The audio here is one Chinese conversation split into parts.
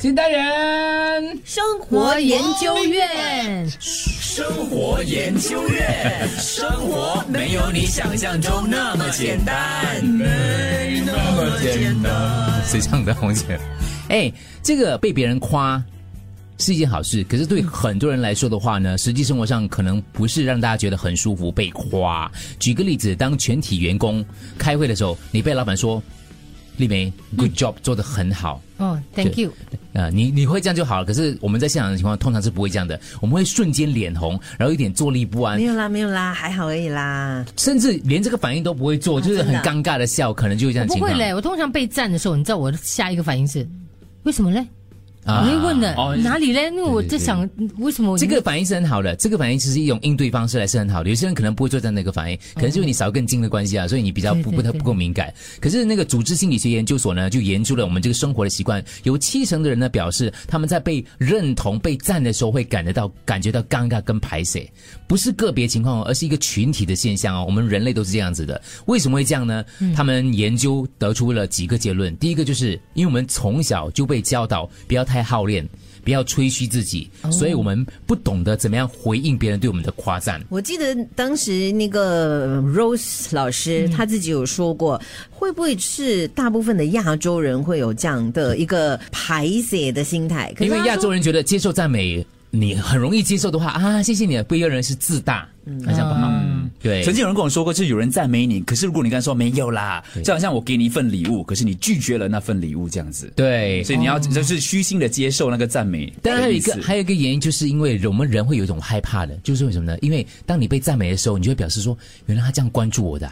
金大人，生活研究院，生活研究院，生活没有你想象中那么简单，没那么简单。谁唱的红姐？哎，这个被别人夸是一件好事，可是对很多人来说的话呢，实际生活上可能不是让大家觉得很舒服。被夸，举个例子，当全体员工开会的时候，你被老板说。丽梅，good job，做的很好。哦，thank you。啊，你你会这样就好了。可是我们在现场的情况通常是不会这样的，我们会瞬间脸红，然后有点坐立不安。没有啦，没有啦，还好而已啦。甚至连这个反应都不会做，就是很尴尬的笑，可能就会这样。不会嘞，我通常被赞的时候，你知道我下一个反应是，为什么嘞？我会问的哪里嘞？因为我在想，为什么这个反应是很好的？这个反应其实一种应对方式来是很好的。有些人可能不会做这样的一个反应，可能就是你少根筋的关系啊，所以你比较不不太不够敏感。可是那个组织心理学研究所呢，就研究了我们这个生活的习惯，有七成的人呢表示，他们在被认同、被赞的时候会感得到感觉到尴尬跟排泄，不是个别情况，而是一个群体的现象哦。我们人类都是这样子的，为什么会这样呢？他们研究得出了几个结论。第一个就是因为我们从小就被教导不要太好练。不要吹嘘自己，所以我们不懂得怎么样回应别人对我们的夸赞。我记得当时那个 Rose 老师他自己有说过，会不会是大部分的亚洲人会有这样的一个排泄的心态？因为亚洲人觉得接受赞美。你很容易接受的话啊，谢谢你。不一个人是自大，好像不好。对，曾经有人跟我说过，就是有人赞美你，可是如果你跟他说没有啦，就好像我给你一份礼物，可是你拒绝了那份礼物这样子。对，所以你要就是虚心的接受那个赞美。当然还有一个还有一个原因，就是因为我们人会有一种害怕的，就是为什么呢？因为当你被赞美的时候，你就会表示说，原来他这样关注我的，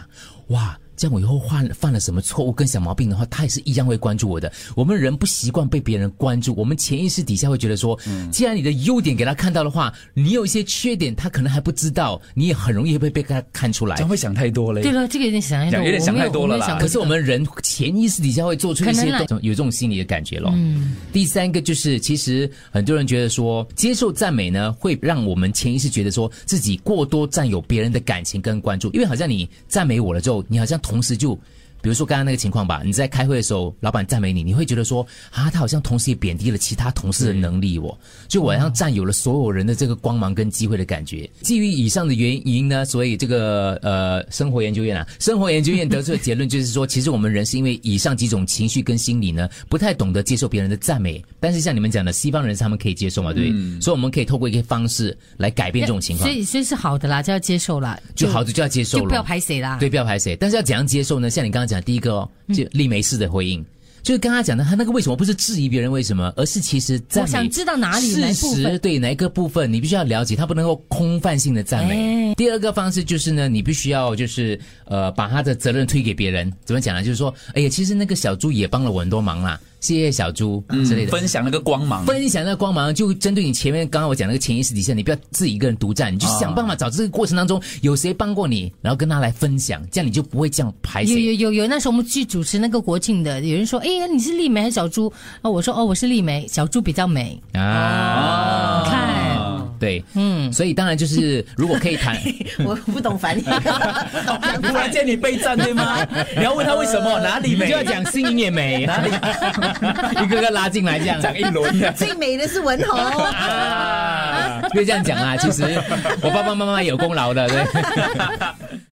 哇。这样我以后犯犯了什么错误跟小毛病的话，他也是一样会关注我的。我们人不习惯被别人关注，我们潜意识底下会觉得说，既然你的优点给他看到的话，你有一些缺点他可能还不知道，你也很容易会被他看出来。这样会想太多了。对了，这个有点想太多，有点想太多了啦。可是我们人潜意识底下会做出一些有这种心理的感觉咯。嗯。第三个就是，其实很多人觉得说，接受赞美呢，会让我们潜意识觉得说自己过多占有别人的感情跟关注，因为好像你赞美我了之后，你好像同时就。比如说刚刚那个情况吧，你在开会的时候，老板赞美你，你会觉得说啊，他好像同时也贬低了其他同事的能力，哦就我好像占有了所有人的这个光芒跟机会的感觉。基于以上的原因呢，所以这个呃，生活研究院啊，生活研究院得出的结论就是说，其实我们人是因为以上几种情绪跟心理呢，不太懂得接受别人的赞美。但是像你们讲的，西方人是他们可以接受嘛，对，所以我们可以透过一个方式来改变这种情况。所以所以是好的啦，就要接受啦，就好的就要接受，就不要排谁啦，对，不要排谁。但是要怎样接受呢？像你刚刚讲第一个哦，就丽梅式的回应。就是刚刚讲的，他那个为什么不是质疑别人为什么，而是其实赞美。我想知道哪里事实对哪一个部分，你必须要了解，他不能够空泛性的赞美。第二个方式就是呢，你必须要就是呃把他的责任推给别人。怎么讲呢？就是说，哎呀，其实那个小猪也帮了我很多忙啦。谢谢小猪之类的，分享那个光芒，分享那个光芒，就针对你前面刚刚我讲那个潜意识底下，你不要自己一个人独占，你就想办法找这个过程当中有谁帮过你，然后跟他来分享，这样你就不会这样排。有有有有，那时候我们去主持那个国庆的，有人说，哎呀，你是丽梅还是小猪？啊，我说哦，我是丽梅，小猪比较美啊，看。对，嗯，所以当然就是，如果可以谈，我不懂反应。突然间你被赞对吗？你要问他为什么？哪里美？就要讲心也美，哪里一个个拉进来这样讲一轮。最美的是文红啊，别这样讲啊！其实我爸爸妈妈有功劳的，对。